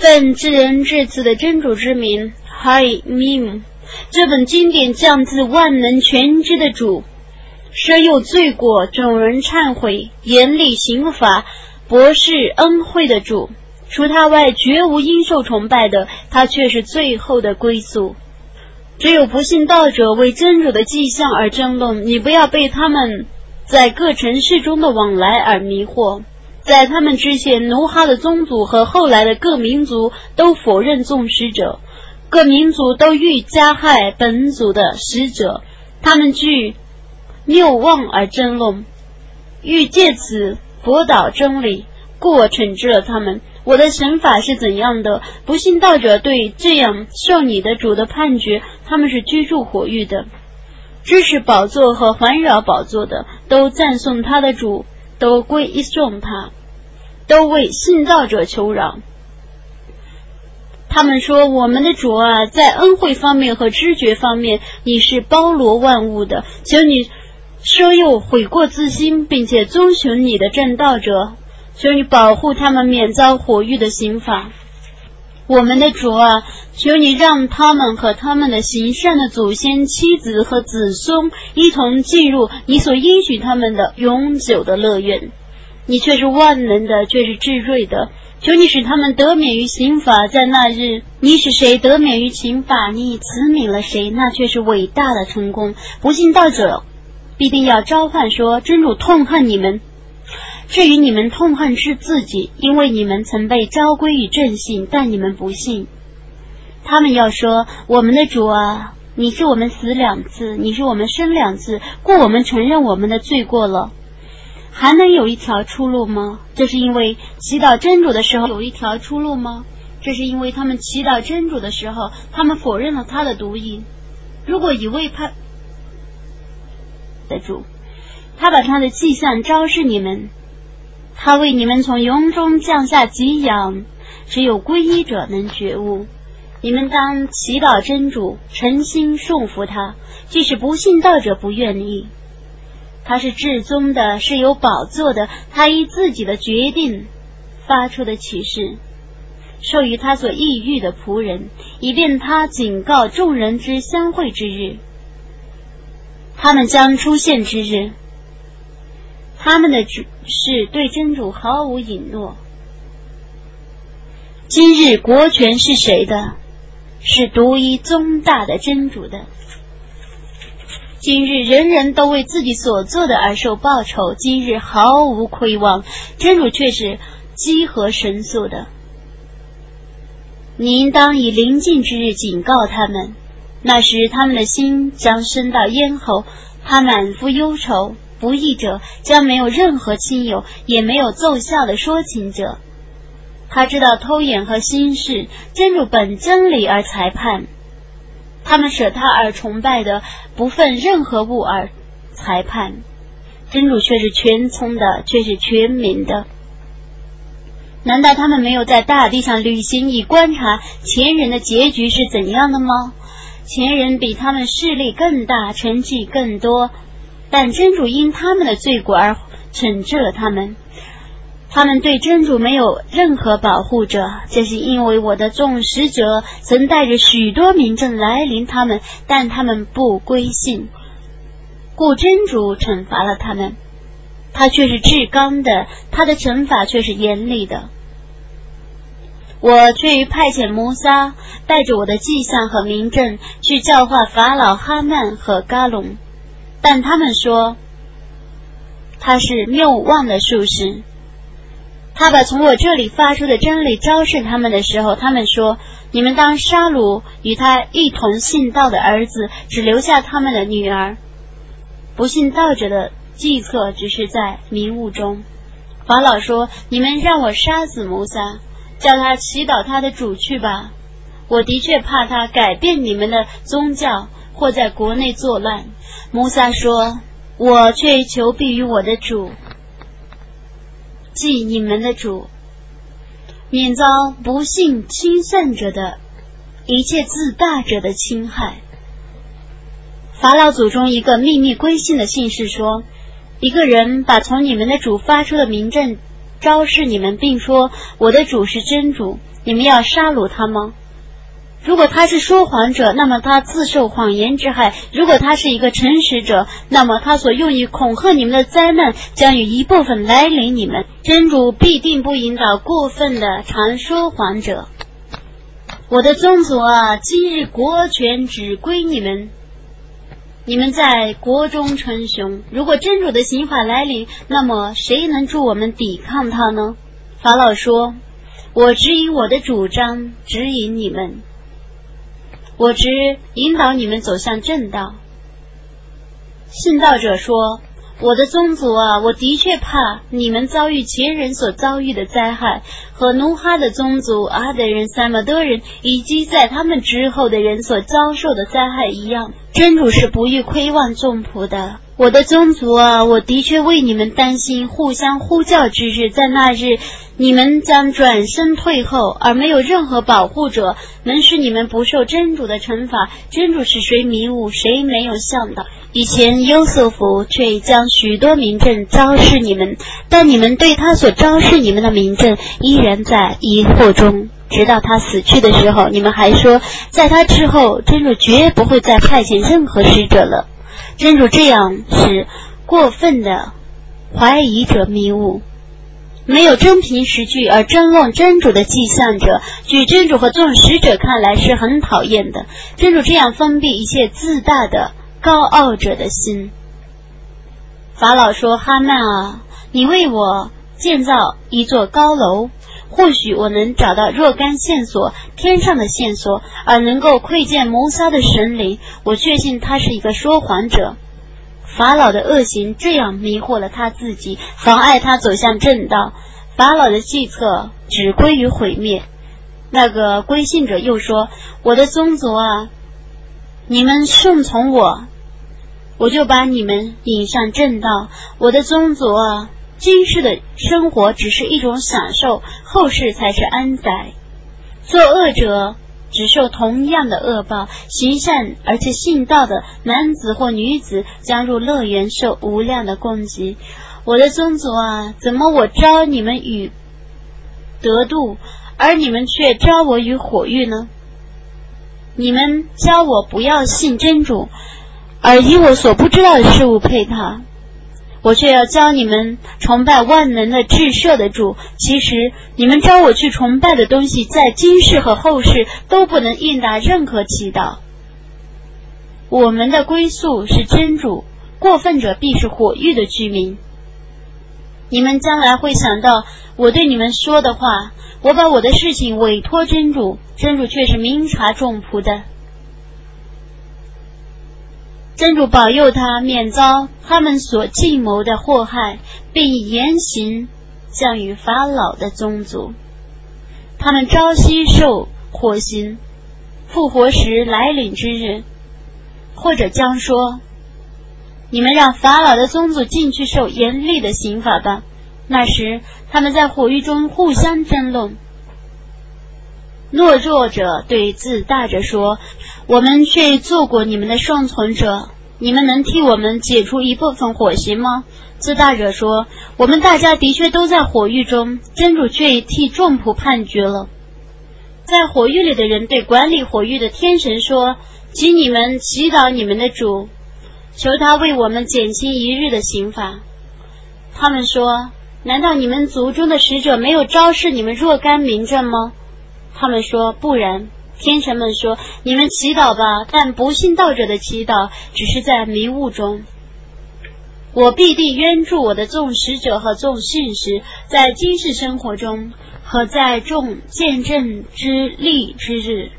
奉至仁至慈的真主之名，Hi Mim，这本经典降自万能全知的主，舍有罪过，众人忏悔，严厉刑罚，博士恩惠的主。除他外，绝无应受崇拜的，他却是最后的归宿。只有不信道者为真主的迹象而争论，你不要被他们在各城市中的往来而迷惑。在他们之前，奴哈的宗族和后来的各民族都否认众使者，各民族都欲加害本族的使者，他们据谬妄而争论，欲借此驳倒真理，故我惩治了他们。我的神法是怎样的？不信道者对这样受你的主的判决，他们是居住火域的，支持宝座和环绕宝座的，都赞颂他的主，都归一送他，都为信道者求饶。他们说：“我们的主啊，在恩惠方面和知觉方面，你是包罗万物的。求你收诱悔过自新，并且遵循你的正道者。”求你保护他们免遭火狱的刑罚，我们的主啊，求你让他们和他们的行善的祖先、妻子和子孙一同进入你所应许他们的永久的乐园。你却是万能的，却是至睿的。求你使他们得免于刑罚，在那日，你使谁得免于刑罚，你慈悯了谁，那却是伟大的成功。不信道者必定要召唤说：真主痛恨你们。至于你们痛恨是自己，因为你们曾被昭归于正信，但你们不信。他们要说：“我们的主啊，你是我们死两次，你是我们生两次，故我们承认我们的罪过了。还能有一条出路吗？这是因为祈祷真主的时候有一条出路吗？这是因为他们祈祷真主的时候，他们否认了他的毒瘾。如果一位派的主，他把他的迹象昭示你们。”他为你们从云中降下给养，只有皈依者能觉悟。你们当祈祷真主，诚心顺服他，即使不信道者不愿意。他是至尊的，是有宝座的。他依自己的决定发出的启示，授予他所抑郁的仆人，以便他警告众人之相会之日。他们将出现之日。他们的主是对真主毫无隐诺。今日国权是谁的？是独一宗大的真主的。今日人人都为自己所做的而受报酬，今日毫无亏望，真主却是积和神速的。你应当以临近之日警告他们，那时他们的心将升到咽喉，他满腹忧愁。不义者将没有任何亲友，也没有奏效的说情者。他知道偷眼和心事，真主本真理而裁判。他们舍他而崇拜的，不分任何物而裁判。真主却是全聪的，却是全民的。难道他们没有在大地上旅行，以观察前人的结局是怎样的吗？前人比他们势力更大，成绩更多。但真主因他们的罪过而惩治了他们，他们对真主没有任何保护者，这是因为我的众使者曾带着许多民政来临他们，但他们不归信，故真主惩罚了他们。他却是至刚的，他的惩罚却是严厉的。我却派遣摩萨带着我的迹象和民政去教化法老哈曼和嘎隆。但他们说他是谬妄的术士。他把从我这里发出的真理昭示他们的时候，他们说：“你们当杀戮与他一同信道的儿子，只留下他们的女儿。不信道者的计策只是在迷雾中。”法老说：“你们让我杀死摩萨，叫他祈祷他的主去吧。我的确怕他改变你们的宗教，或在国内作乱。”穆萨说：“我却求必于我的主，即你们的主，免遭不幸轻算者的一切自大者的侵害。”法老祖中一个秘密归信的信士说：“一个人把从你们的主发出的民政昭示你们，并说我的主是真主，你们要杀戮他吗？如果他是说谎者，那么他自受谎言之害；如果他是一个诚实者，那么他所用于恐吓你们的灾难将有一部分来临你们。真主必定不引导过分的常说谎者。我的宗族啊，今日国权只归你们，你们在国中称雄。如果真主的刑法来临，那么谁能助我们抵抗他呢？法老说：“我指引我的主张，指引你们。”我只引导你们走向正道。信道者说：“我的宗族啊，我的确怕你们遭遇前人所遭遇的灾害，和努哈的宗族阿德人、萨马德人以及在他们之后的人所遭受的灾害一样。真主是不欲亏望众仆的。我的宗族啊，我的确为你们担心互相呼叫之日，在那日。”你们将转身退后，而没有任何保护者能使你们不受真主的惩罚。真主是谁迷雾，谁没有向导。以前优瑟夫却将许多名证昭示你们，但你们对他所昭示你们的名证依然在疑惑中，直到他死去的时候，你们还说，在他之后，真主绝不会再派遣任何使者了。真主这样使过分的怀疑者迷雾。没有真凭实据而争论真主的迹象者，据真主和众使者看来是很讨厌的。真主这样封闭一切自大的高傲者的心。法老说：“哈曼啊，你为我建造一座高楼，或许我能找到若干线索，天上的线索，而能够窥见谋杀的神灵。我确信他是一个说谎者。”法老的恶行这样迷惑了他自己，妨碍他走向正道。法老的计策只归于毁灭。那个归信者又说：“我的宗族啊，你们顺从我，我就把你们引向正道。我的宗族啊，今世的生活只是一种享受，后世才是安宰。作恶者。”只受同样的恶报，行善而且信道的男子或女子将入乐园，受无量的供给。我的宗族啊，怎么我招你们与得度，而你们却招我与火狱呢？你们教我不要信真主，而以我所不知道的事物配他。我却要教你们崇拜万能的至赦的主。其实你们招我去崇拜的东西，在今世和后世都不能应答任何祈祷。我们的归宿是真主，过分者必是火狱的居民。你们将来会想到我对你们说的话。我把我的事情委托真主，真主却是明察众仆的。真主保佑他免遭他们所计谋的祸害，并严刑降于法老的宗族。他们朝夕受火刑，复活时来临之日，或者将说：“你们让法老的宗族进去受严厉的刑罚吧。”那时他们在火狱中互相争论。懦弱者对自大者说：“我们却做过你们的生存者，你们能替我们解除一部分火刑吗？”自大者说：“我们大家的确都在火狱中，真主却已替众仆判决了。”在火狱里的人对管理火狱的天神说：“请你们祈祷你们的主，求他为我们减轻一日的刑罚。”他们说：“难道你们族中的使者没有昭示你们若干名证吗？”他们说：“不然。”天神们说：“你们祈祷吧，但不信道者的祈祷只是在迷雾中。我必定援助我的众使者和众信使，在今世生活中和在众见证之力之日，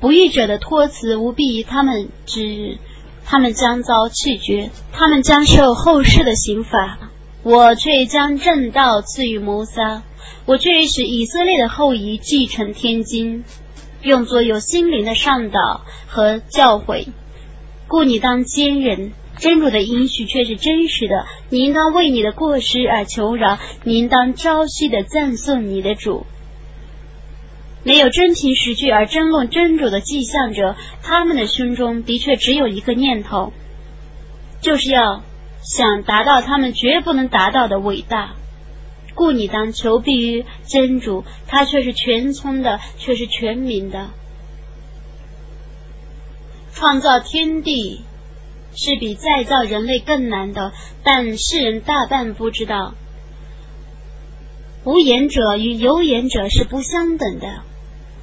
不义者的托辞无必于他们之日，他们将遭弃绝，他们将受后世的刑罚。我却将正道赐予谋杀。”我却使以色列的后裔继承天经，用作有心灵的上导和教诲，故你当坚忍。真主的应许却是真实的，你应当为你的过失而求饶，你应当朝夕的赞颂你的主。没有真凭实据而争论真主的迹象者，他们的胸中的确只有一个念头，就是要想达到他们绝不能达到的伟大。故你当求必于真主，他却是全村的，却是全民的。创造天地是比再造人类更难的，但世人大半不知道。无言者与有言者是不相等的。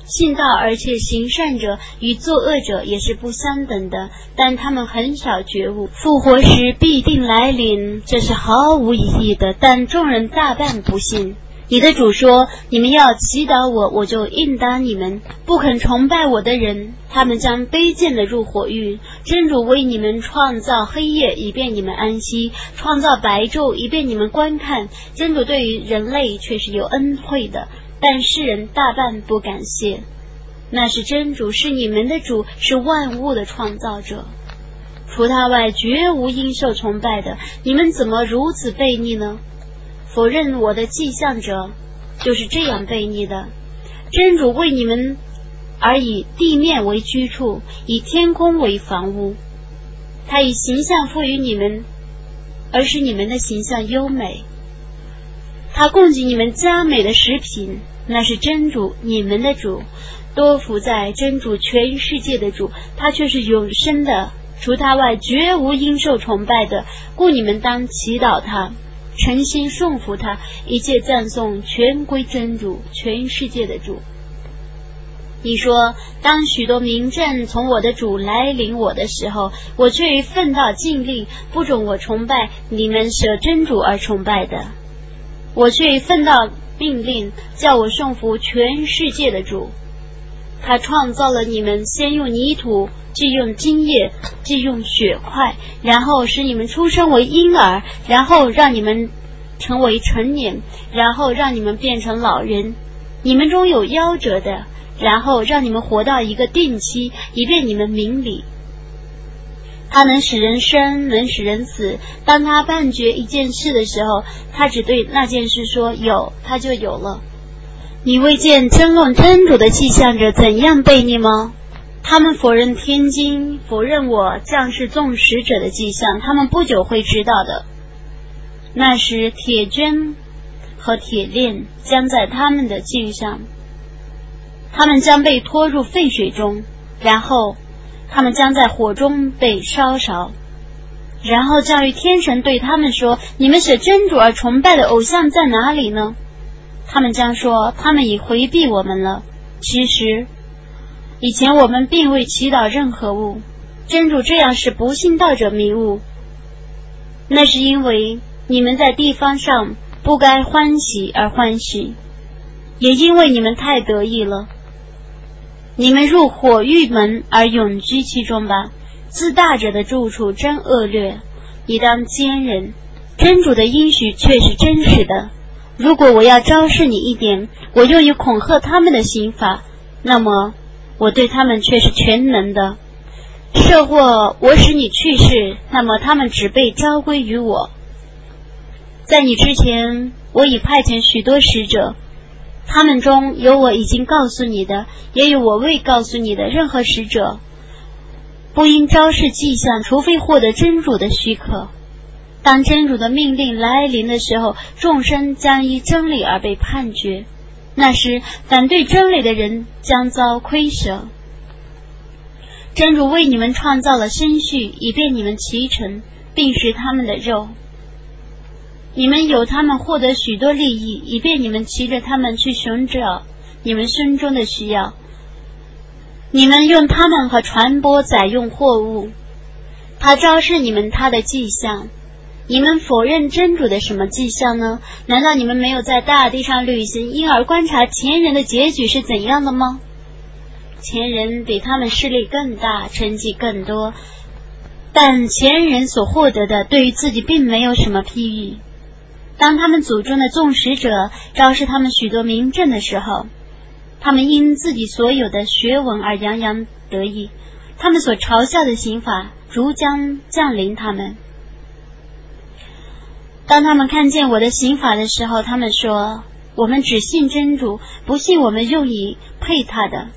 信道而且行善者与作恶者也是不相等的，但他们很少觉悟，复活时必定来临，这是毫无意义的。但众人大半不信。你的主说：“你们要祈祷我，我就应答你们。不肯崇拜我的人，他们将卑贱的入火狱。真主为你们创造黑夜，以便你们安息；创造白昼，以便你们观看。真主对于人类却是有恩惠的。”但世人大半不感谢，那是真主，是你们的主，是万物的创造者，除他外绝无应受崇拜的。你们怎么如此悖逆呢？否认我的迹象者就是这样悖逆的。真主为你们而以地面为居处，以天空为房屋，他以形象赋予你们，而使你们的形象优美。他供给你们佳美的食品，那是真主，你们的主，多福在真主，全世界的主，他却是永生的，除他外绝无应受崇拜的，故你们当祈祷他，诚心顺服他，一切赞颂全归真主，全世界的主。你说，当许多名证从我的主来临我的时候，我却奋到尽力，不准我崇拜你们舍真主而崇拜的。我却奉到命令，叫我顺服全世界的主。他创造了你们，先用泥土，既用精液，既用血块，然后使你们出生为婴儿，然后让你们成为成年，然后让你们变成老人。你们中有夭折的，然后让你们活到一个定期，以便你们明理。他能使人生，能使人死。当他判决一件事的时候，他只对那件事说有，他就有了。你未见争论真主的迹象者怎样悖逆吗？他们否认天经，否认我将士众使者的迹象。他们不久会知道的。那时铁针和铁链将在他们的颈上，他们将被拖入沸水中，然后。他们将在火中被烧烧，然后教育天神对他们说：“你们舍真主而崇拜的偶像在哪里呢？”他们将说：“他们已回避我们了。”其实，以前我们并未祈祷任何物。真主这样使不信道者迷雾，那是因为你们在地方上不该欢喜而欢喜，也因为你们太得意了。你们入火狱门而永居其中吧。自大者的住处真恶劣，你当坚忍。真主的应许却是真实的。如果我要昭示你一点，我用于恐吓他们的刑法，那么我对他们却是全能的。设或我使你去世，那么他们只被召归于我。在你之前，我已派遣许多使者。他们中有我已经告诉你的，也有我未告诉你的。任何使者不应昭示迹象，除非获得真主的许可。当真主的命令来临的时候，众生将依真理而被判决。那时，反对真理的人将遭亏损。真主为你们创造了生序，以便你们骑乘，并食他们的肉。你们有他们获得许多利益，以便你们骑着他们去寻找你们心中的需要。你们用他们和传播载用货物，他昭示你们他的迹象。你们否认真主的什么迹象呢？难道你们没有在大地上旅行，因而观察前人的结局是怎样的吗？前人比他们势力更大，成绩更多，但前人所获得的对于自己并没有什么裨益。当他们祖宗的众使者昭示他们许多名证的时候，他们因自己所有的学问而洋洋得意。他们所嘲笑的刑法如将降临他们。当他们看见我的刑法的时候，他们说：“我们只信真主，不信我们用以配他的。”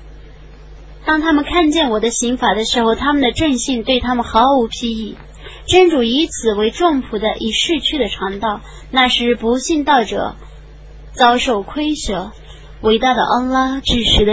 当他们看见我的刑法的时候，他们的正信对他们毫无裨益。真主以此为重仆的，已逝去的传道。那时不信道者遭受亏损。伟大的安拉，至时的。